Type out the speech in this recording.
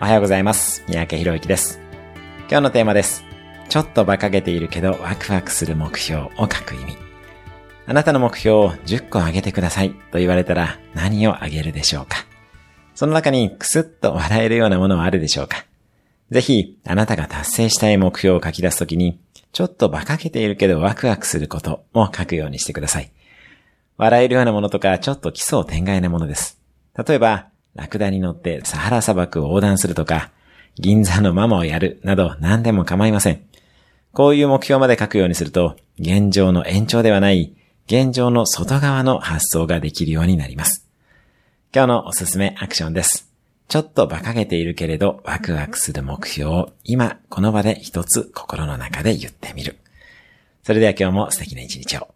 おはようございます。三宅博之です。今日のテーマです。ちょっと馬鹿げているけどワクワクする目標を書く意味。あなたの目標を10個上げてくださいと言われたら何を上げるでしょうかその中にクスッと笑えるようなものはあるでしょうかぜひ、あなたが達成したい目標を書き出すときに、ちょっと馬鹿げているけどワクワクすることを書くようにしてください。笑えるようなものとか、ちょっと奇想天外なものです。例えば、ラクダに乗ってサハラ砂漠を横断するとか、銀座のママをやるなど何でも構いません。こういう目標まで書くようにすると、現状の延長ではない、現状の外側の発想ができるようになります。今日のおすすめアクションです。ちょっと馬鹿げているけれどワクワクする目標を今この場で一つ心の中で言ってみる。それでは今日も素敵な一日を。